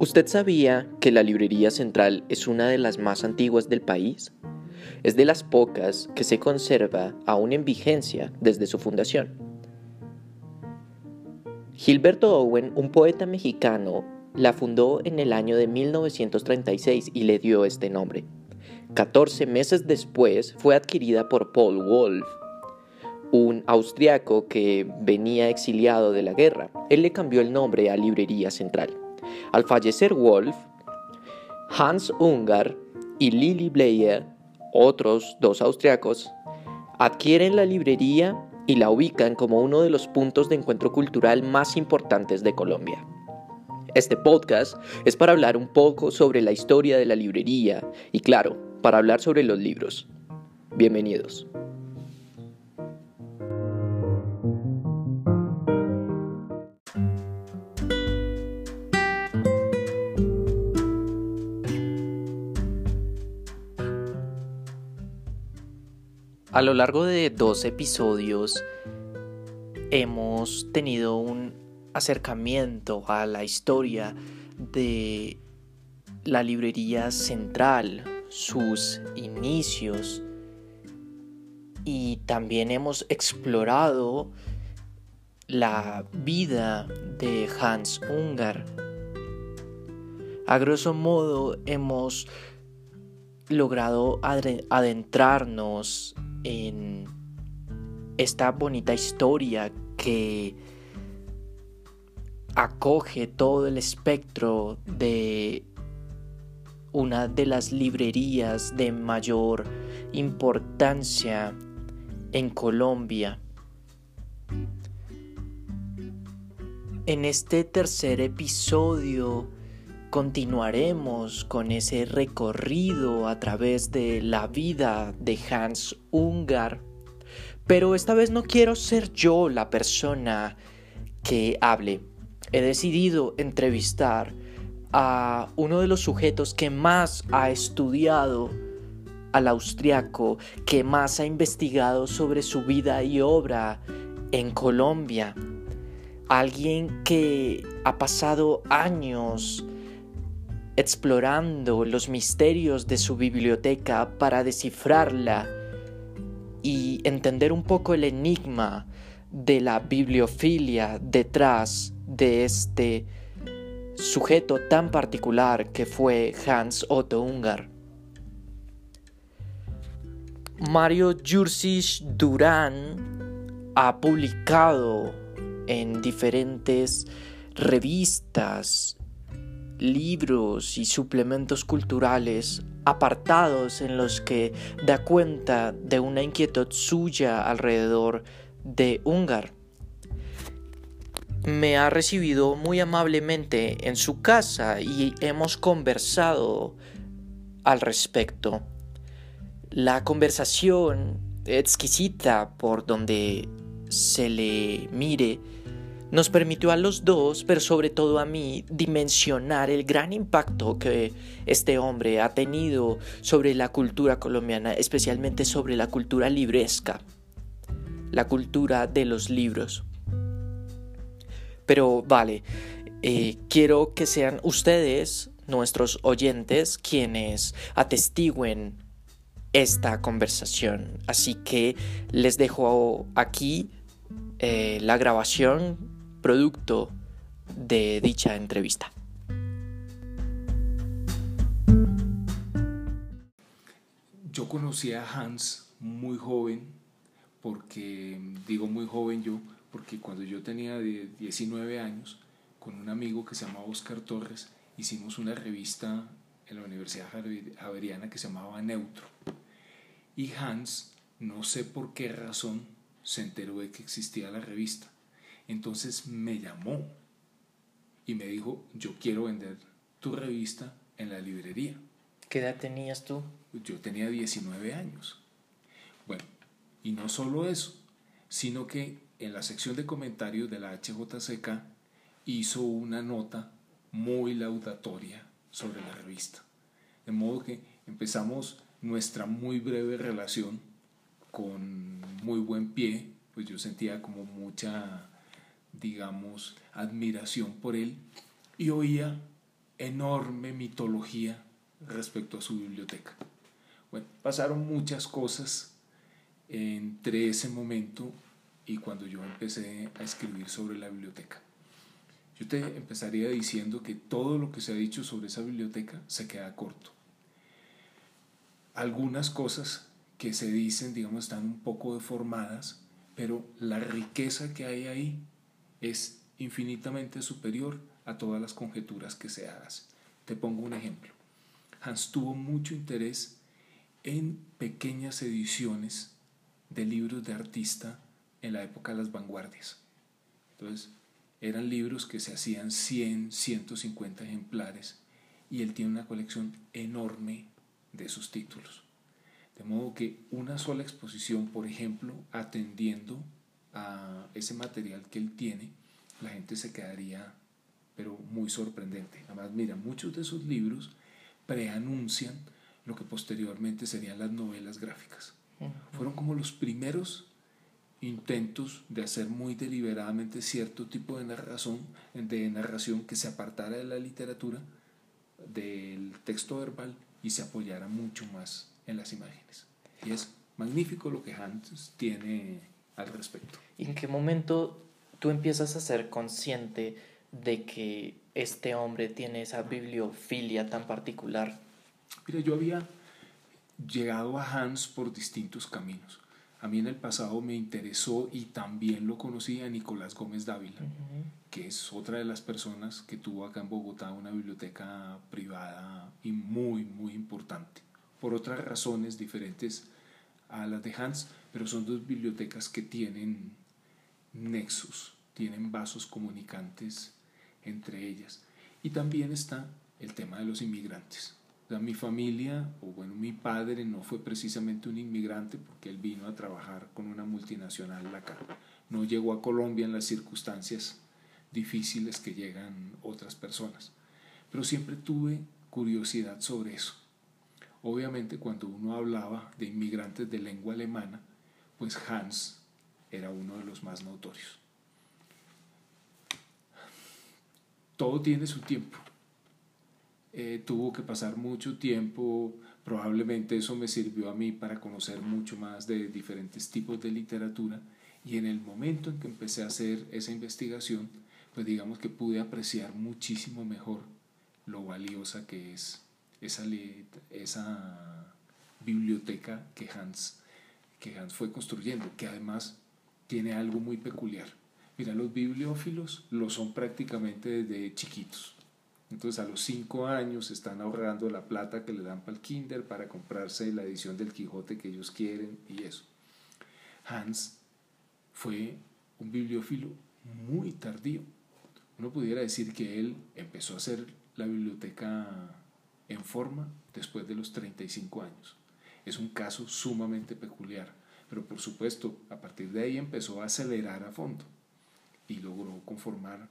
¿Usted sabía que la Librería Central es una de las más antiguas del país? Es de las pocas que se conserva aún en vigencia desde su fundación. Gilberto Owen, un poeta mexicano, la fundó en el año de 1936 y le dio este nombre. 14 meses después fue adquirida por Paul Wolf, un austriaco que venía exiliado de la guerra. Él le cambió el nombre a Librería Central. Al fallecer Wolf, Hans Ungar y Lily Blair, otros dos austriacos, adquieren la librería y la ubican como uno de los puntos de encuentro cultural más importantes de Colombia. Este podcast es para hablar un poco sobre la historia de la librería y claro, para hablar sobre los libros. Bienvenidos. A lo largo de dos episodios hemos tenido un acercamiento a la historia de la librería central, sus inicios y también hemos explorado la vida de Hans Ungar. A grosso modo hemos logrado adentrarnos en esta bonita historia que acoge todo el espectro de una de las librerías de mayor importancia en Colombia. En este tercer episodio continuaremos con ese recorrido a través de la vida de Hans Ungar. Pero esta vez no quiero ser yo la persona que hable. He decidido entrevistar a uno de los sujetos que más ha estudiado al austriaco, que más ha investigado sobre su vida y obra en Colombia. Alguien que ha pasado años explorando los misterios de su biblioteca para descifrarla y entender un poco el enigma de la bibliofilia detrás de este sujeto tan particular que fue Hans Otto Ungar. Mario Jursic Durán ha publicado en diferentes revistas libros y suplementos culturales apartados en los que da cuenta de una inquietud suya alrededor de Ungar. Me ha recibido muy amablemente en su casa y hemos conversado al respecto. La conversación exquisita por donde se le mire nos permitió a los dos, pero sobre todo a mí, dimensionar el gran impacto que este hombre ha tenido sobre la cultura colombiana, especialmente sobre la cultura libresca, la cultura de los libros. Pero vale, eh, quiero que sean ustedes, nuestros oyentes, quienes atestiguen esta conversación. Así que les dejo aquí eh, la grabación producto de dicha entrevista. Yo conocí a Hans muy joven, porque digo muy joven yo, porque cuando yo tenía 19 años, con un amigo que se llamaba Oscar Torres, hicimos una revista en la Universidad Javeriana que se llamaba Neutro. Y Hans, no sé por qué razón, se enteró de que existía la revista. Entonces me llamó y me dijo, yo quiero vender tu revista en la librería. ¿Qué edad tenías tú? Yo tenía 19 años. Bueno, y no solo eso, sino que en la sección de comentarios de la HJCK hizo una nota muy laudatoria sobre la revista. De modo que empezamos nuestra muy breve relación con muy buen pie, pues yo sentía como mucha digamos, admiración por él y oía enorme mitología respecto a su biblioteca. Bueno, pasaron muchas cosas entre ese momento y cuando yo empecé a escribir sobre la biblioteca. Yo te empezaría diciendo que todo lo que se ha dicho sobre esa biblioteca se queda corto. Algunas cosas que se dicen, digamos, están un poco deformadas, pero la riqueza que hay ahí es infinitamente superior a todas las conjeturas que se hacen. Te pongo un ejemplo. Hans tuvo mucho interés en pequeñas ediciones de libros de artista en la época de las vanguardias. Entonces, eran libros que se hacían 100, 150 ejemplares y él tiene una colección enorme de sus títulos. De modo que una sola exposición, por ejemplo, atendiendo a ese material que él tiene, la gente se quedaría, pero muy sorprendente. Además, mira, muchos de sus libros preanuncian lo que posteriormente serían las novelas gráficas. Fueron como los primeros intentos de hacer muy deliberadamente cierto tipo de narración, de narración que se apartara de la literatura, del texto verbal y se apoyara mucho más en las imágenes. Y es magnífico lo que Hans tiene al respecto. ¿Y en qué momento tú empiezas a ser consciente de que este hombre tiene esa bibliofilia tan particular? Mira, yo había llegado a Hans por distintos caminos. A mí en el pasado me interesó y también lo conocí a Nicolás Gómez Dávila, que es otra de las personas que tuvo acá en Bogotá una biblioteca privada y muy, muy importante, por otras razones diferentes a las de Hans, pero son dos bibliotecas que tienen nexos, tienen vasos comunicantes entre ellas. Y también está el tema de los inmigrantes mi familia, o bueno, mi padre no fue precisamente un inmigrante porque él vino a trabajar con una multinacional acá. No llegó a Colombia en las circunstancias difíciles que llegan otras personas. Pero siempre tuve curiosidad sobre eso. Obviamente cuando uno hablaba de inmigrantes de lengua alemana, pues Hans era uno de los más notorios. Todo tiene su tiempo. Eh, tuvo que pasar mucho tiempo, probablemente eso me sirvió a mí para conocer mucho más de diferentes tipos de literatura y en el momento en que empecé a hacer esa investigación, pues digamos que pude apreciar muchísimo mejor lo valiosa que es esa, esa biblioteca que Hans, que Hans fue construyendo, que además tiene algo muy peculiar. Mira, los bibliófilos lo son prácticamente desde chiquitos. Entonces a los cinco años están ahorrando la plata que le dan para el kinder para comprarse la edición del Quijote que ellos quieren y eso. Hans fue un bibliófilo muy tardío. Uno pudiera decir que él empezó a hacer la biblioteca en forma después de los 35 años. Es un caso sumamente peculiar, pero por supuesto a partir de ahí empezó a acelerar a fondo y logró conformar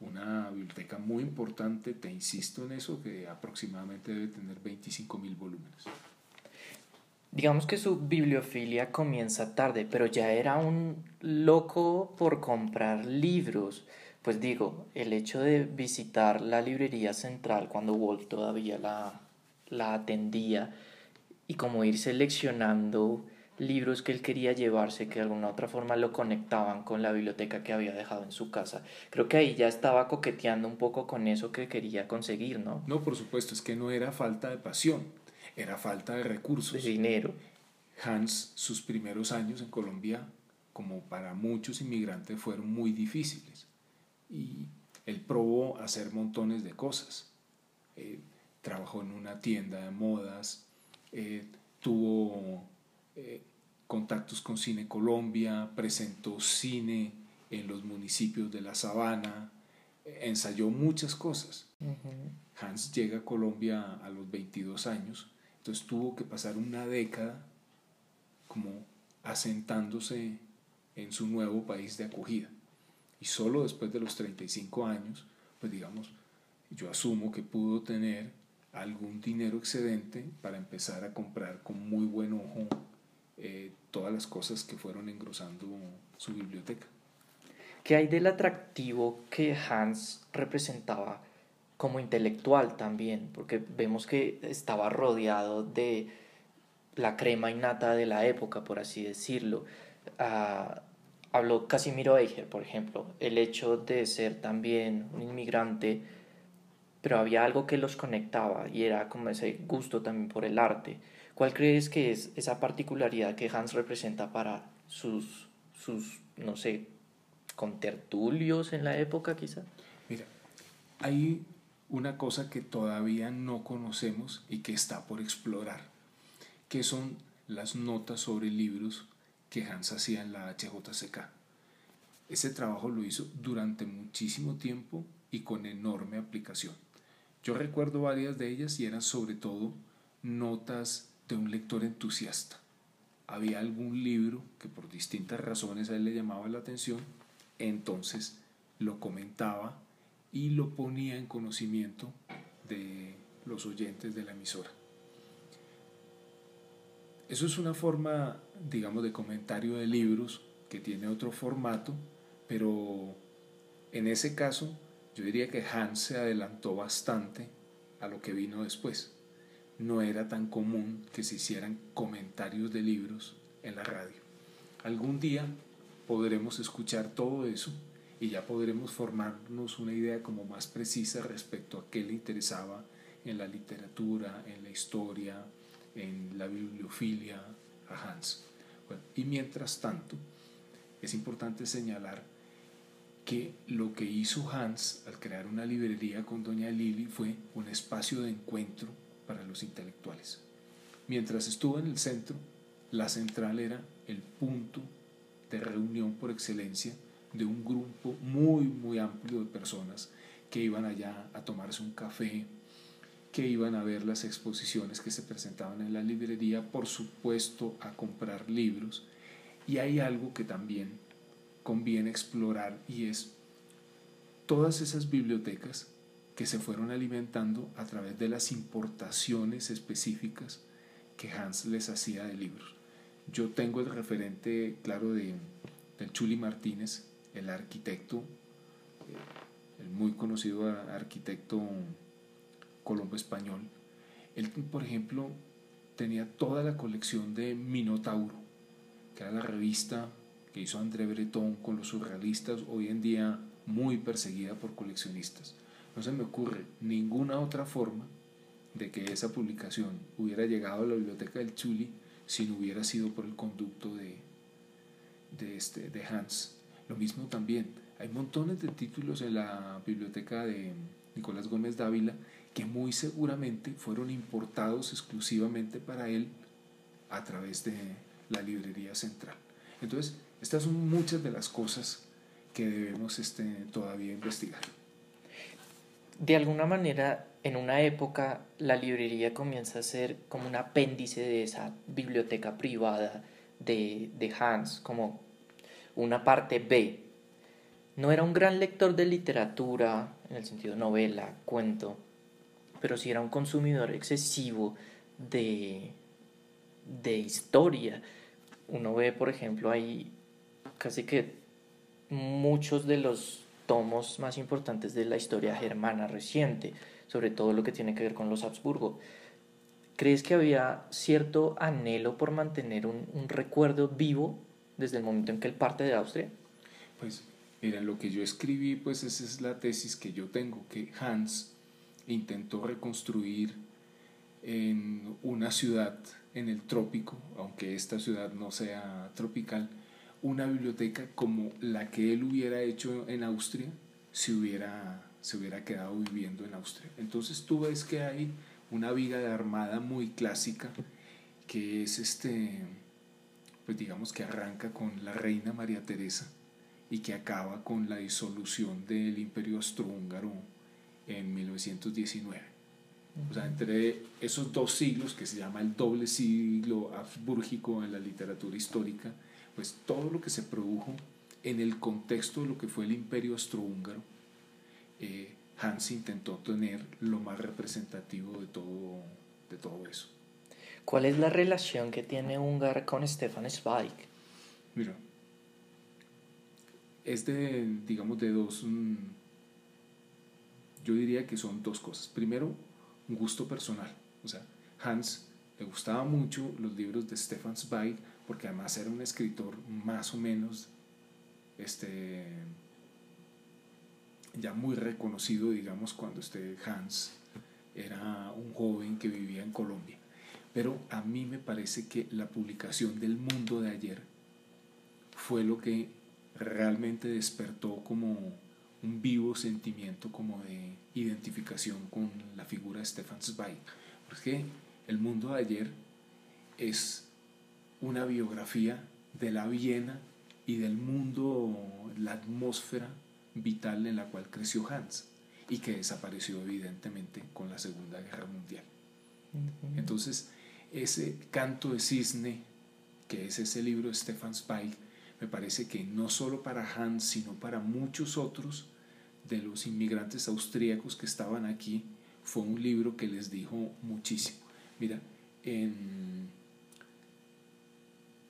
una biblioteca muy importante, te insisto en eso, que aproximadamente debe tener 25 mil volúmenes. Digamos que su bibliofilia comienza tarde, pero ya era un loco por comprar libros. Pues digo, el hecho de visitar la librería central cuando Wolf todavía la, la atendía y como ir seleccionando libros que él quería llevarse que de alguna otra forma lo conectaban con la biblioteca que había dejado en su casa. Creo que ahí ya estaba coqueteando un poco con eso que quería conseguir, ¿no? No, por supuesto, es que no era falta de pasión, era falta de recursos. De dinero. Hans, sus primeros años en Colombia, como para muchos inmigrantes, fueron muy difíciles. Y él probó hacer montones de cosas. Eh, trabajó en una tienda de modas, eh, tuvo eh, contactos con Cine Colombia, presentó cine en los municipios de La Sabana, ensayó muchas cosas. Hans llega a Colombia a los 22 años, entonces tuvo que pasar una década como asentándose en su nuevo país de acogida. Y solo después de los 35 años, pues digamos, yo asumo que pudo tener algún dinero excedente para empezar a comprar con muy buen ojo eh, todas las cosas que fueron engrosando su biblioteca. ¿Qué hay del atractivo que Hans representaba como intelectual también, porque vemos que estaba rodeado de la crema innata de la época, por así decirlo. Ah, habló Casimiro Eicher, por ejemplo, el hecho de ser también un inmigrante, pero había algo que los conectaba y era como ese gusto también por el arte. ¿Cuál crees que es esa particularidad que Hans representa para sus, sus no sé, contertulios en la época quizá? Mira, hay una cosa que todavía no conocemos y que está por explorar, que son las notas sobre libros que Hans hacía en la HJCK. Ese trabajo lo hizo durante muchísimo tiempo y con enorme aplicación. Yo recuerdo varias de ellas y eran sobre todo notas de un lector entusiasta. Había algún libro que por distintas razones a él le llamaba la atención, entonces lo comentaba y lo ponía en conocimiento de los oyentes de la emisora. Eso es una forma, digamos, de comentario de libros que tiene otro formato, pero en ese caso yo diría que Hans se adelantó bastante a lo que vino después. No era tan común que se hicieran comentarios de libros en la radio. Algún día podremos escuchar todo eso y ya podremos formarnos una idea como más precisa respecto a qué le interesaba en la literatura, en la historia, en la bibliofilia a Hans. y mientras tanto, es importante señalar que lo que hizo Hans al crear una librería con Doña Lili fue un espacio de encuentro para los intelectuales. Mientras estuvo en el centro, la central era el punto de reunión por excelencia de un grupo muy, muy amplio de personas que iban allá a tomarse un café, que iban a ver las exposiciones que se presentaban en la librería, por supuesto a comprar libros. Y hay algo que también conviene explorar y es todas esas bibliotecas que se fueron alimentando a través de las importaciones específicas que Hans les hacía de libros. Yo tengo el referente claro de, del Chuli Martínez, el arquitecto, eh, el muy conocido arquitecto colombo español, él, por ejemplo, tenía toda la colección de Minotauro, que era la revista que hizo André Breton con los surrealistas, hoy en día muy perseguida por coleccionistas. No se me ocurre ninguna otra forma de que esa publicación hubiera llegado a la biblioteca del Chuli si no hubiera sido por el conducto de, de, este, de Hans. Lo mismo también, hay montones de títulos en la biblioteca de Nicolás Gómez Dávila que muy seguramente fueron importados exclusivamente para él a través de la librería central. Entonces, estas son muchas de las cosas que debemos este, todavía investigar. De alguna manera, en una época, la librería comienza a ser como un apéndice de esa biblioteca privada de, de Hans, como una parte B. No era un gran lector de literatura, en el sentido novela, cuento, pero sí era un consumidor excesivo de, de historia. Uno ve, por ejemplo, ahí casi que muchos de los tomos más importantes de la historia germana reciente, sobre todo lo que tiene que ver con los Habsburgo. ¿Crees que había cierto anhelo por mantener un, un recuerdo vivo desde el momento en que él parte de Austria? Pues mira, lo que yo escribí, pues esa es la tesis que yo tengo, que Hans intentó reconstruir en una ciudad en el trópico, aunque esta ciudad no sea tropical, una biblioteca como la que él hubiera hecho en Austria si hubiera, se hubiera quedado viviendo en Austria. Entonces tú ves que hay una viga de armada muy clásica que es este, pues digamos que arranca con la reina María Teresa y que acaba con la disolución del imperio austrohúngaro en 1919. O sea, entre esos dos siglos, que se llama el doble siglo habsbúrgico en la literatura histórica, pues todo lo que se produjo en el contexto de lo que fue el imperio austrohúngaro, eh, Hans intentó tener lo más representativo de todo, de todo eso. ¿Cuál es la relación que tiene Ungar con Stefan Zweig? Mira, es de, digamos, de dos... Mm, yo diría que son dos cosas. Primero, un gusto personal. O sea, Hans le gustaba mucho los libros de Stefan Zweig porque además era un escritor más o menos este, ya muy reconocido, digamos, cuando este Hans era un joven que vivía en Colombia. Pero a mí me parece que la publicación del mundo de ayer fue lo que realmente despertó como un vivo sentimiento como de identificación con la figura de Stefan Zweig. Porque el mundo de ayer es una biografía de la Viena y del mundo, la atmósfera vital en la cual creció Hans y que desapareció evidentemente con la Segunda Guerra Mundial. Entonces, ese canto de cisne, que es ese libro de Stefan Zweig, me parece que no solo para Hans, sino para muchos otros de los inmigrantes austríacos que estaban aquí, fue un libro que les dijo muchísimo. Mira, en,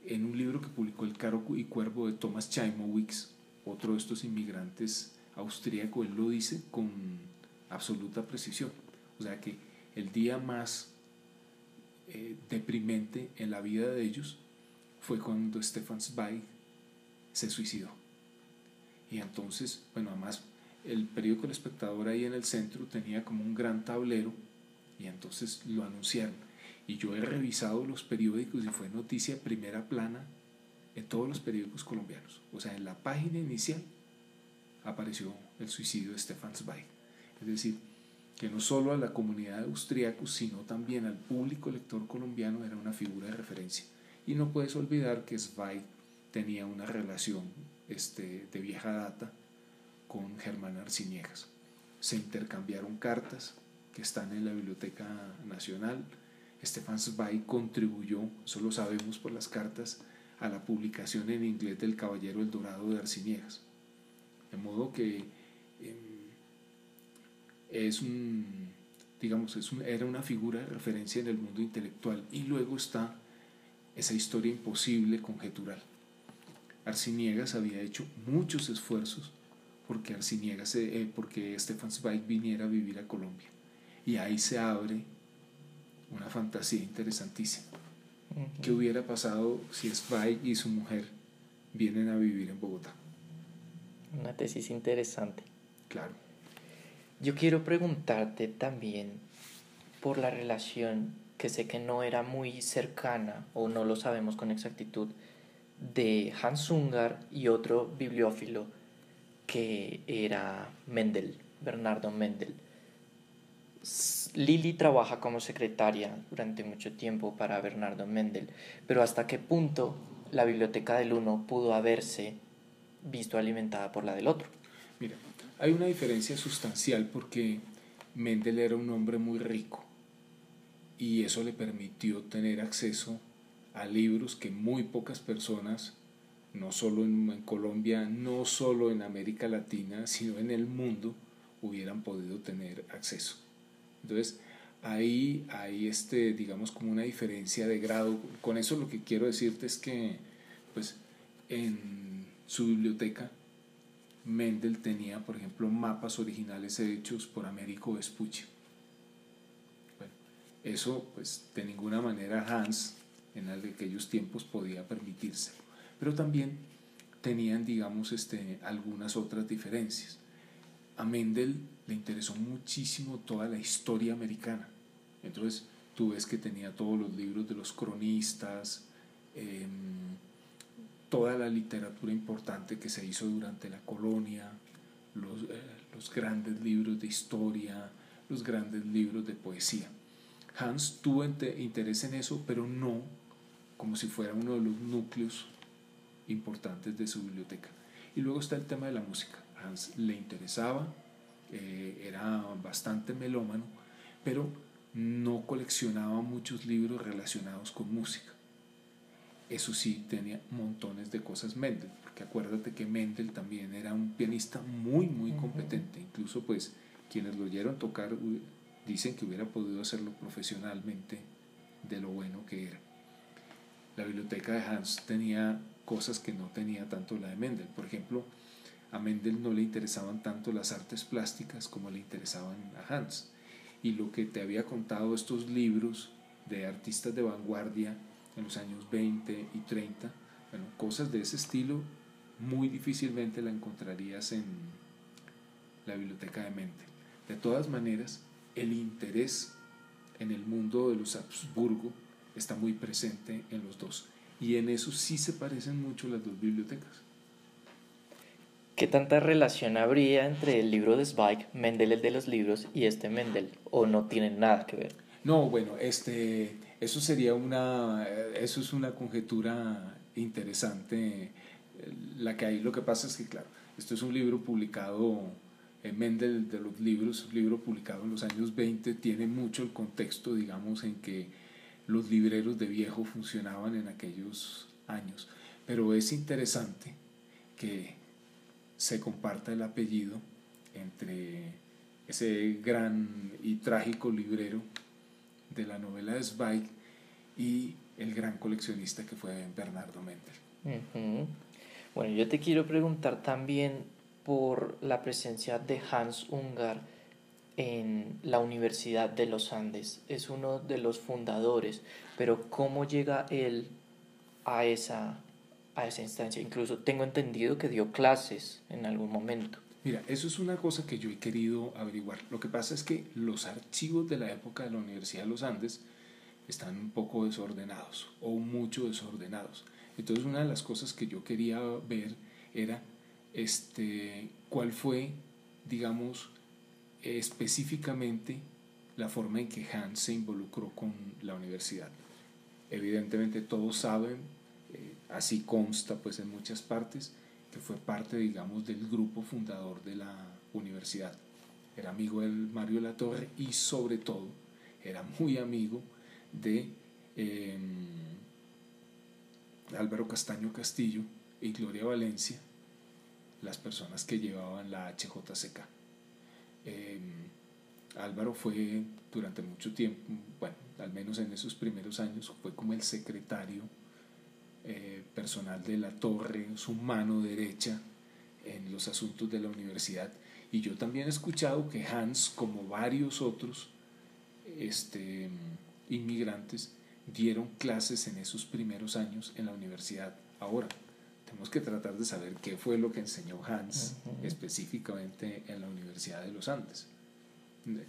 en un libro que publicó El Caro y Cuervo de Thomas Chaimowicz, otro de estos inmigrantes austríacos, él lo dice con absoluta precisión. O sea que el día más eh, deprimente en la vida de ellos fue cuando Stefan Zweig se suicidó. Y entonces, bueno, además el periódico El Espectador ahí en el centro tenía como un gran tablero y entonces lo anunciaron. Y yo he revisado los periódicos y fue noticia primera plana en todos los periódicos colombianos. O sea, en la página inicial apareció el suicidio de Stefan Zweig. Es decir, que no solo a la comunidad austriaca, sino también al público lector colombiano era una figura de referencia. Y no puedes olvidar que Zweig tenía una relación este, de vieja data con Germán Arciniegas. Se intercambiaron cartas que están en la Biblioteca Nacional. Stefan Zweig contribuyó, eso lo sabemos por las cartas, a la publicación en inglés del Caballero el Dorado de Arciniegas. De modo que em, es un, digamos, es era una figura de referencia en el mundo intelectual. Y luego está esa historia imposible conjetural. Arciniegas había hecho muchos esfuerzos porque Arciniegas, eh, porque Stefan Zweig viniera a vivir a Colombia. Y ahí se abre una fantasía interesantísima. ¿Qué hubiera pasado si Zweig y su mujer vienen a vivir en Bogotá? Una tesis interesante. Claro. Yo quiero preguntarte también por la relación que sé que no era muy cercana o no lo sabemos con exactitud de Hans Ungar y otro bibliófilo que era Mendel, Bernardo Mendel. Lili trabaja como secretaria durante mucho tiempo para Bernardo Mendel, pero hasta qué punto la biblioteca del uno pudo haberse visto alimentada por la del otro. Mira, hay una diferencia sustancial porque Mendel era un hombre muy rico y eso le permitió tener acceso a libros que muy pocas personas, no solo en, Colombia, no solo en América Latina, sino en el mundo, hubieran podido tener acceso. Entonces, ahí hay este, digamos, como una diferencia de grado. Con eso lo que quiero decirte es que, pues, en su biblioteca, Mendel tenía, por ejemplo, mapas originales hechos por Américo Vespucci. Eso, pues, de ninguna manera Hans en aquellos tiempos podía permitirse. Pero también tenían, digamos, este, algunas otras diferencias. A Mendel le interesó muchísimo toda la historia americana. Entonces, tú ves que tenía todos los libros de los cronistas, em, toda la literatura importante que se hizo durante la colonia, los, eh, los grandes libros de historia, los grandes libros de poesía. Hans tuvo interés en eso, pero no como si fuera uno de los núcleos importantes de su biblioteca. Y luego está el tema de la música. Hans le interesaba, eh, era bastante melómano, pero no coleccionaba muchos libros relacionados con música. Eso sí, tenía montones de cosas Mendel, porque acuérdate que Mendel también era un pianista muy, muy competente. Incluso, pues, quienes lo oyeron tocar dicen que hubiera podido hacerlo profesionalmente de lo bueno que era la biblioteca de Hans tenía cosas que no tenía tanto la de Mendel. Por ejemplo, a Mendel no le interesaban tanto las artes plásticas como le interesaban a Hans. Y lo que te había contado estos libros de artistas de vanguardia en los años 20 y 30, bueno, cosas de ese estilo muy difícilmente la encontrarías en la biblioteca de Mendel. De todas maneras, el interés en el mundo de los Habsburgo está muy presente en los dos. Y en eso sí se parecen mucho las dos bibliotecas. ¿Qué tanta relación habría entre el libro de Zweig, Mendel el de los libros, y este Mendel? ¿O no tienen nada que ver? No, bueno, este, eso sería una, eso es una conjetura interesante la que hay. Lo que pasa es que, claro, esto es un libro publicado Mendel de los libros, un libro publicado en los años 20, tiene mucho el contexto, digamos, en que los libreros de viejo funcionaban en aquellos años. Pero es interesante que se comparta el apellido entre ese gran y trágico librero de la novela de Zweig y el gran coleccionista que fue Bernardo Mendel. Bueno, yo te quiero preguntar también por la presencia de Hans Ungar en la Universidad de los Andes. Es uno de los fundadores, pero ¿cómo llega él a esa, a esa instancia? Incluso tengo entendido que dio clases en algún momento. Mira, eso es una cosa que yo he querido averiguar. Lo que pasa es que los archivos de la época de la Universidad de los Andes están un poco desordenados o mucho desordenados. Entonces una de las cosas que yo quería ver era este, cuál fue, digamos, específicamente la forma en que Hans se involucró con la universidad. Evidentemente todos saben, así consta pues en muchas partes, que fue parte, digamos, del grupo fundador de la universidad. Era amigo de Mario Latorre y sobre todo era muy amigo de em, Álvaro Castaño Castillo y Gloria Valencia, las personas que llevaban la HJCK. Em, Álvaro fue durante mucho tiempo, bueno, al menos en esos primeros años, fue como el secretario eh, personal de la torre, su mano derecha en los asuntos de la universidad. Y yo también he escuchado que Hans, como varios otros este, inmigrantes, dieron clases en esos primeros años en la universidad. Ahora, tenemos que tratar de saber qué fue lo que enseñó Hans específicamente en la Universidad de los Andes.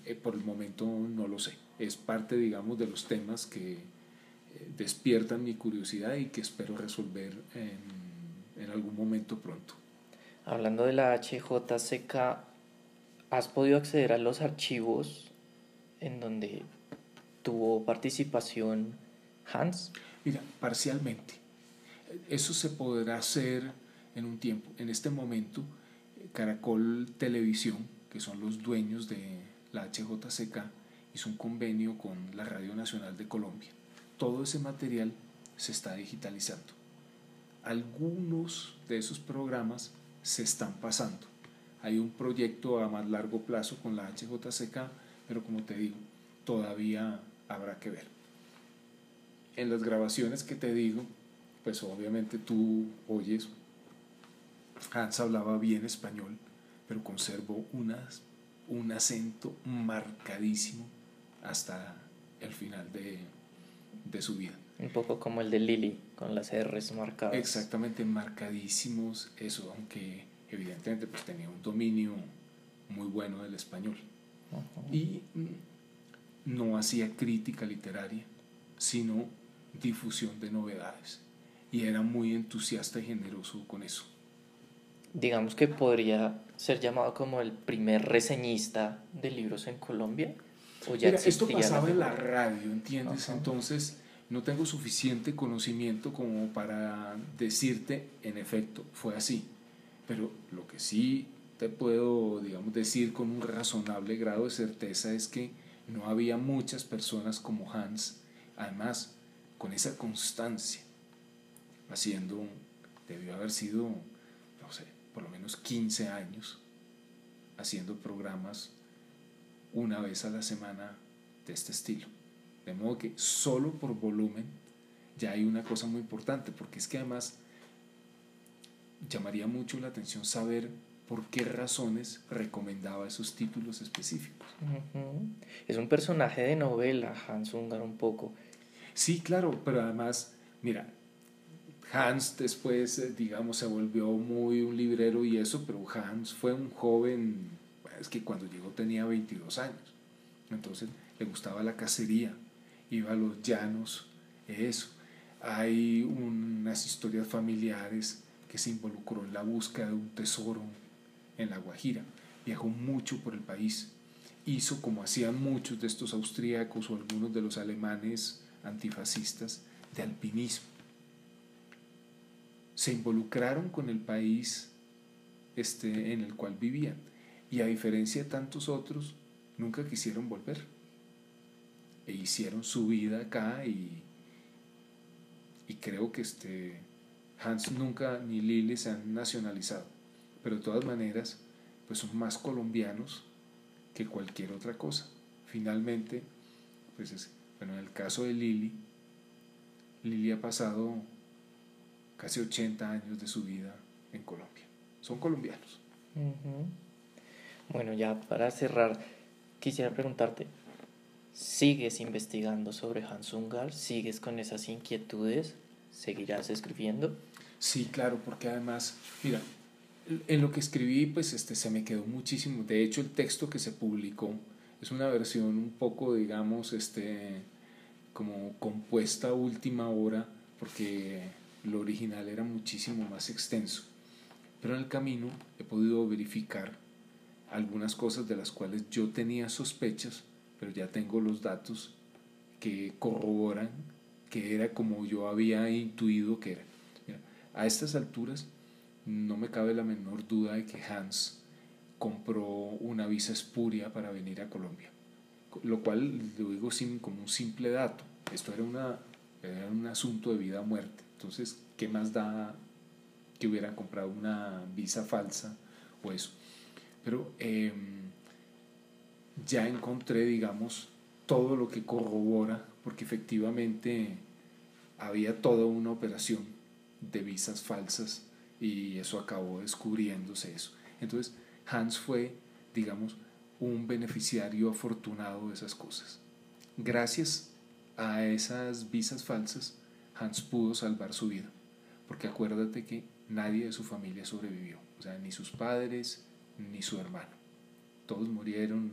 Eh, por el momento no lo sé. Es parte, digamos, de los temas que despiertan mi curiosidad y que espero resolver en, en algún momento pronto. Hablando de la HJCK, ¿has podido acceder a los archivos en donde tuvo participación Hans? Mira, parcialmente eso se podrá hacer en un tiempo. En este momento, Caracol Televisión, que son los dueños de la HJCK, hizo un convenio con la Radio Nacional de Colombia. Todo ese material se está digitalizando. Algunos de esos programas se están pasando. Hay un proyecto a más largo plazo con la HJCK, pero como te digo, todavía habrá que ver. En las grabaciones que te digo, pues obviamente tú oyes, Hans hablaba bien español, pero conservó unas, un acento marcadísimo hasta el final de, de su vida. Un poco como el de Lily, con las R's marcadas. Exactamente, marcadísimos, eso, aunque evidentemente pues tenía un dominio muy bueno del español. Y mm, no hacía crítica literaria, sino difusión de novedades y era muy entusiasta y generoso con eso. Digamos que podría ser llamado como el primer reseñista de libros en Colombia. ¿O ya esto pasaba en la radio, ¿entiendes? Entonces no tengo suficiente conocimiento como para decirte, en efecto, fue así. Pero lo que sí te puedo, digamos, decir con un razonable grado de certeza es que no había muchas personas como Hans, además, con esa constancia haciendo, debió haber sido, no sé, por lo menos 15 años haciendo programas una vez a la semana de este estilo. De modo que solo por volumen ya hay una cosa muy importante, porque es que además llamaría mucho la atención saber por qué razones recomendaba esos títulos específicos. Es un personaje de novela, Hans Ungar, un poco. Sí, claro, pero además, mira, Hans después, eh, digamos, se volvió muy un librero y eso, pero Hans fue un joven, es que cuando llegó tenía 22 años, entonces le gustaba la cacería, iba a los llanos, eso. Hay unas historias familiares que se involucró en la búsqueda de un tesoro en La Guajira, viajó mucho por el país, hizo como hacían muchos de estos austríacos o algunos de los alemanes antifascistas de alpinismo. Se involucraron con el país este, en el cual vivían y a diferencia de tantos otros, nunca quisieron volver e hicieron su vida acá y, y creo que este, Hans nunca ni Lili se han nacionalizado, pero de todas maneras pues son más colombianos que cualquier otra cosa. Finalmente, pues es, bueno, en el caso de Lili, Lili ha pasado casi 80 años de su vida en Colombia. Son colombianos. Bueno, ya para cerrar, quisiera preguntarte, ¿sigues investigando sobre Hans Ungar? ¿Sigues con esas inquietudes? ¿Seguirás escribiendo? Sí, claro, porque además, mira, en lo que escribí, pues este, se me quedó muchísimo. De hecho, el texto que se publicó es una versión un poco, digamos, este, como compuesta a última hora, porque lo original era muchísimo más extenso. Pero en el camino he podido verificar algunas cosas de las cuales yo tenía sospechas, pero ya tengo los datos que corroboran que era como yo había intuido que era. a estas alturas no me cabe la menor duda de que Hans compró una visa espuria para venir a Colombia, lo cual lo digo sin, como un simple dato. Esto era, una, era un asunto de vida o muerte. Entonces, ¿qué más da que hubieran comprado una visa falsa o eso? Pero em, ya encontré, digamos, todo lo que corrobora, porque efectivamente había toda una operación de visas falsas y eso acabó descubriéndose eso. Entonces, Hans fue, digamos, un beneficiario afortunado de esas cosas. Gracias a esas visas falsas, Hans pudo salvar su vida, porque acuérdate que nadie de su familia sobrevivió, o sea, ni sus padres ni su hermano. Todos murieron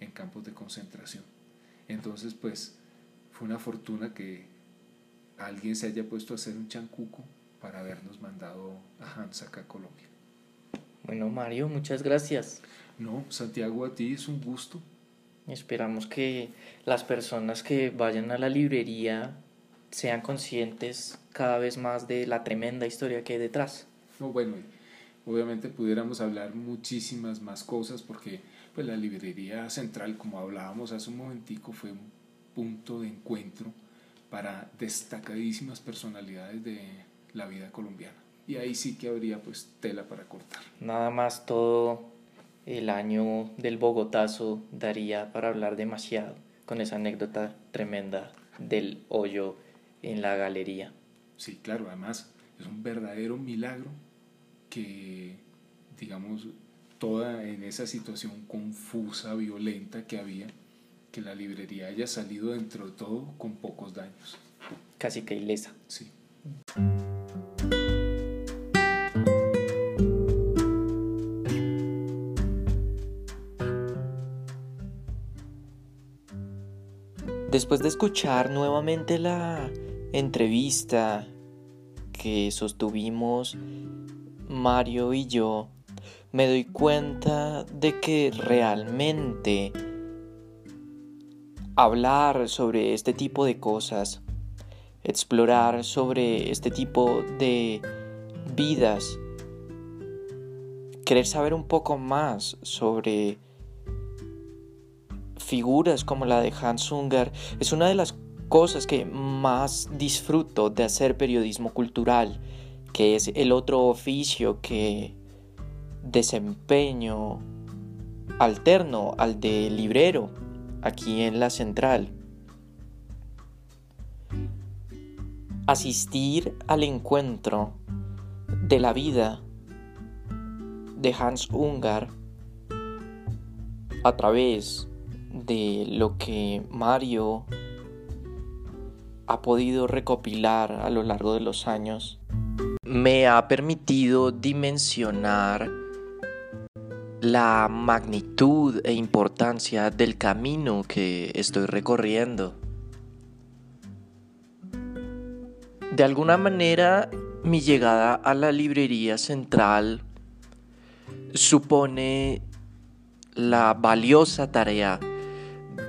en campos de concentración. Entonces, pues, fue una fortuna que alguien se haya puesto a hacer un chancuco para habernos mandado a Hans acá a Colombia. Bueno, Mario, muchas gracias. No, Santiago, a ti es un gusto. Esperamos que las personas que vayan a la librería sean conscientes cada vez más de la tremenda historia que hay detrás. No, bueno, obviamente pudiéramos hablar muchísimas más cosas porque pues la librería central, como hablábamos hace un momentico, fue un punto de encuentro para destacadísimas personalidades de la vida colombiana. Y ahí sí que habría pues tela para cortar. Nada más todo el año del Bogotazo daría para hablar demasiado con esa anécdota tremenda del hoyo en la galería. Sí, claro, además es un verdadero milagro que, digamos, toda en esa situación confusa, violenta que había, que la librería haya salido dentro de todo con pocos daños. Casi que ilesa. Sí. Después de escuchar nuevamente la entrevista que sostuvimos Mario y yo, me doy cuenta de que realmente hablar sobre este tipo de cosas, explorar sobre este tipo de vidas, querer saber un poco más sobre figuras como la de Hans Unger es una de las cosas que más disfruto de hacer periodismo cultural, que es el otro oficio que desempeño alterno al de librero aquí en la central. Asistir al encuentro de la vida de Hans Ungar a través de lo que Mario ha podido recopilar a lo largo de los años, me ha permitido dimensionar la magnitud e importancia del camino que estoy recorriendo. De alguna manera, mi llegada a la librería central supone la valiosa tarea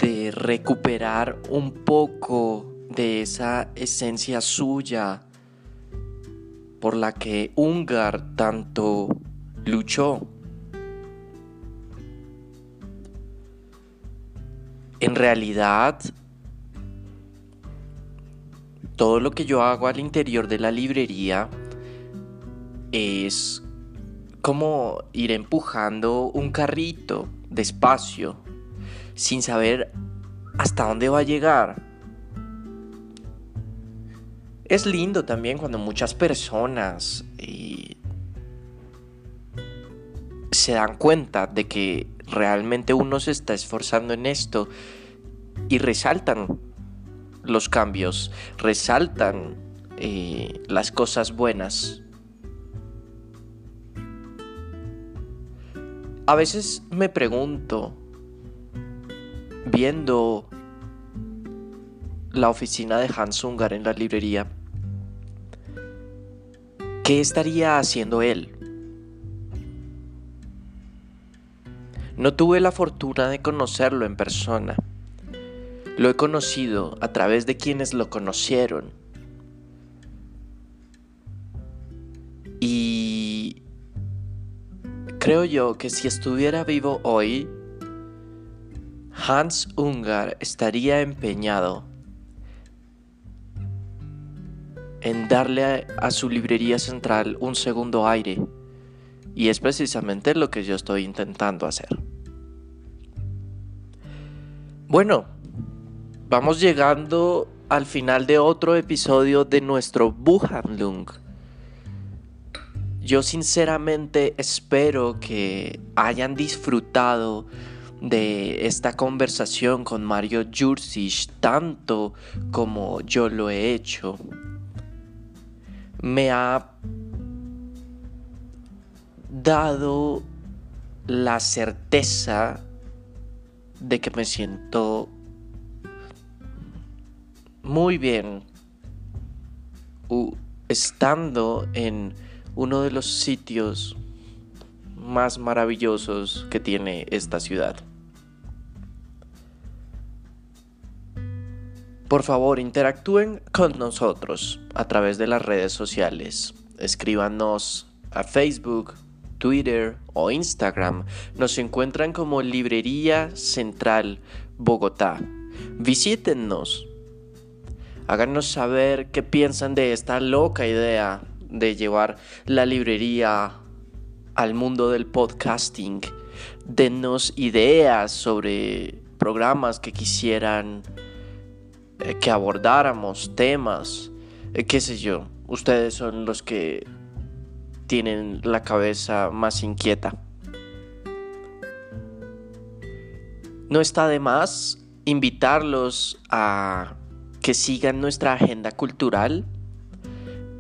de recuperar un poco de esa esencia suya por la que Ungar tanto luchó. En realidad, todo lo que yo hago al interior de la librería es como ir empujando un carrito despacio, sin saber hasta dónde va a llegar. Es lindo también cuando muchas personas eh, se dan cuenta de que realmente uno se está esforzando en esto y resaltan los cambios, resaltan eh, las cosas buenas. A veces me pregunto, viendo la oficina de Hans Ungar en la librería, ¿qué estaría haciendo él? No tuve la fortuna de conocerlo en persona. Lo he conocido a través de quienes lo conocieron. Y creo yo que si estuviera vivo hoy, Hans Ungar estaría empeñado en darle a, su librería central un segundo aire. Y es precisamente lo que yo estoy intentando hacer. Bueno, vamos llegando al final de otro episodio de nuestro Buchhandlung. Yo sinceramente espero que hayan disfrutado de esta conversación con Mario Jursic tanto como yo lo he hecho. Me ha dado la certeza de que me siento muy bien estando en uno de los sitios más maravillosos que tiene esta ciudad. Por favor, interactúen con nosotros a través de las redes sociales. Escríbanos a Facebook, Twitter o Instagram nos encuentran como Librería Central Bogotá. Visítennos. Háganos saber qué piensan de esta loca idea de llevar la librería al mundo del podcasting. Denos ideas sobre programas que quisieran eh, que abordáramos, temas, eh, qué sé yo. Ustedes son los que tienen la cabeza más inquieta. No está de más invitarlos a que sigan nuestra agenda cultural.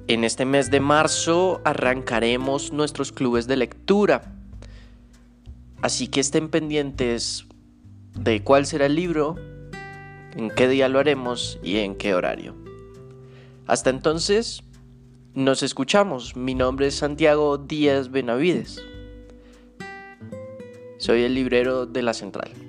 En este mes de marzo arrancaremos nuestros clubes de lectura. Así que estén pendientes de cuál será el libro, en qué día lo haremos y en qué horario. Hasta entonces, nos escuchamos. Mi nombre es Santiago Díaz Benavides. Soy el librero de la central.